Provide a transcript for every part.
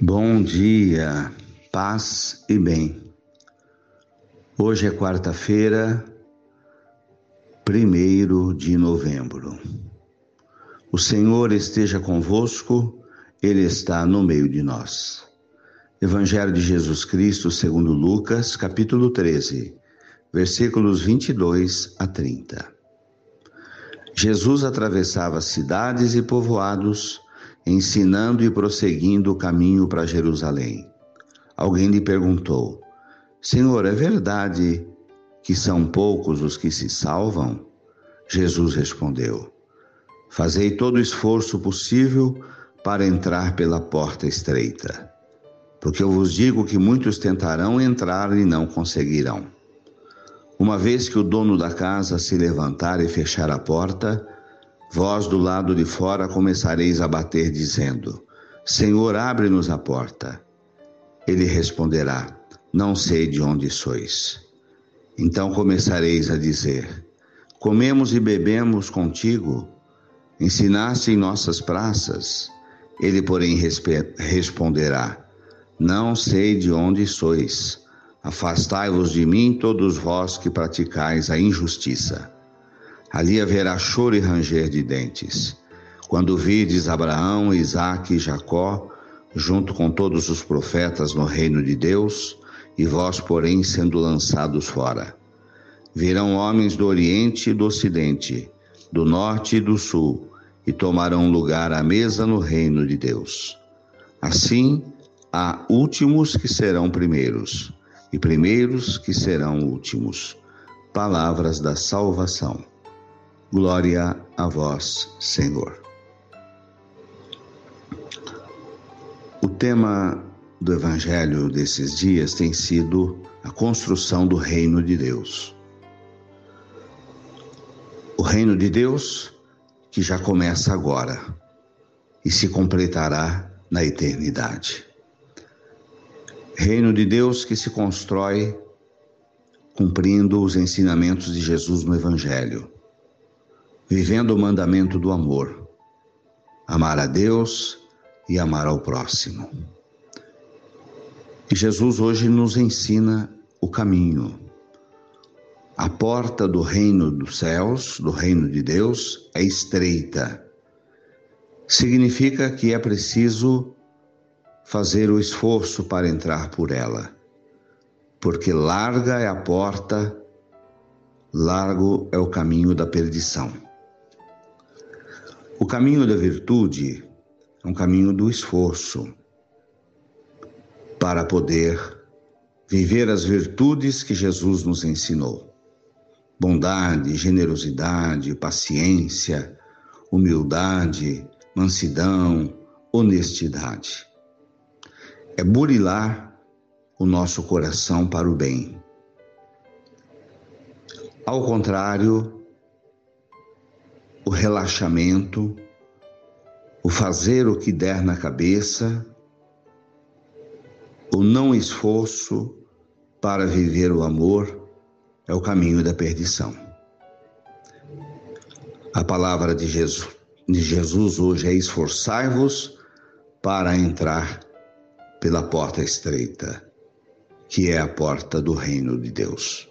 Bom dia, paz e bem. Hoje é quarta-feira, primeiro de novembro. O Senhor esteja convosco, Ele está no meio de nós. Evangelho de Jesus Cristo, segundo Lucas, capítulo 13, versículos 22 a 30. Jesus atravessava cidades e povoados, ensinando e prosseguindo o caminho para Jerusalém. Alguém lhe perguntou: Senhor, é verdade que são poucos os que se salvam? Jesus respondeu: Fazei todo o esforço possível para entrar pela porta estreita, porque eu vos digo que muitos tentarão entrar e não conseguirão. Uma vez que o dono da casa se levantar e fechar a porta, Vós do lado de fora começareis a bater, dizendo: Senhor, abre-nos a porta. Ele responderá: Não sei de onde sois. Então começareis a dizer: Comemos e bebemos contigo, ensinaste em nossas praças. Ele, porém, responderá: Não sei de onde sois. Afastai-vos de mim, todos vós que praticais a injustiça. Ali haverá choro e ranger de dentes. Quando vides Abraão, Isaque e Jacó, junto com todos os profetas no reino de Deus, e vós, porém, sendo lançados fora. Virão homens do Oriente e do Ocidente, do Norte e do Sul, e tomarão lugar à mesa no reino de Deus. Assim, há últimos que serão primeiros, e primeiros que serão últimos. Palavras da salvação. Glória a vós, Senhor. O tema do Evangelho desses dias tem sido a construção do reino de Deus. O reino de Deus que já começa agora e se completará na eternidade. Reino de Deus que se constrói cumprindo os ensinamentos de Jesus no Evangelho vivendo o mandamento do amor, amar a Deus e amar ao próximo. E Jesus hoje nos ensina o caminho. A porta do reino dos céus, do reino de Deus, é estreita. Significa que é preciso fazer o esforço para entrar por ela, porque larga é a porta, largo é o caminho da perdição. O caminho da virtude é um caminho do esforço para poder viver as virtudes que Jesus nos ensinou: bondade, generosidade, paciência, humildade, mansidão, honestidade. É burilar o nosso coração para o bem. Ao contrário, o relaxamento, o fazer o que der na cabeça, o não esforço para viver o amor é o caminho da perdição. A palavra de Jesus, de Jesus hoje é esforçai-vos para entrar pela porta estreita, que é a porta do reino de Deus.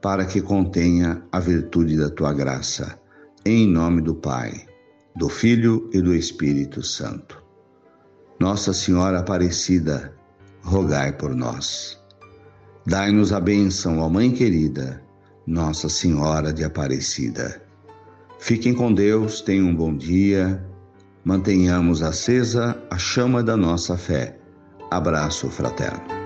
para que contenha a virtude da tua graça. Em nome do Pai, do Filho e do Espírito Santo. Nossa Senhora Aparecida, rogai por nós. Dai-nos a bênção, ó Mãe querida, Nossa Senhora de Aparecida. Fiquem com Deus, tenham um bom dia, mantenhamos acesa a chama da nossa fé. Abraço fraterno.